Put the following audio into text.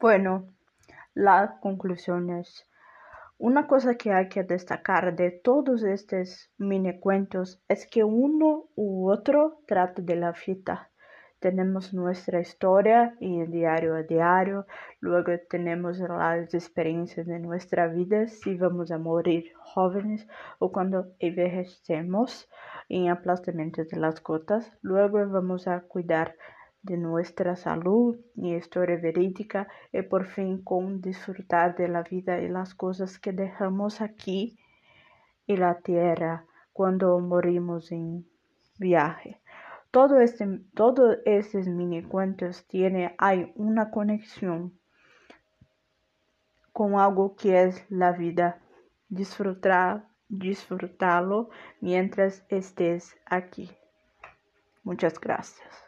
Bueno, la conclusión es, una cosa que hay que destacar de todos estos mini cuentos es que uno u otro trata de la vida. Tenemos nuestra historia y el diario a diario, luego tenemos las experiencias de nuestra vida, si vamos a morir jóvenes o cuando envejecemos en aplastamiento de las gotas, luego vamos a cuidar de nuestra salud y historia verídica y por fin con disfrutar de la vida y las cosas que dejamos aquí en la tierra cuando morimos en viaje. Todo este, todos estos mini cuentos tiene, hay una conexión con algo que es la vida. Disfrutar, disfrutarlo mientras estés aquí. Muchas gracias.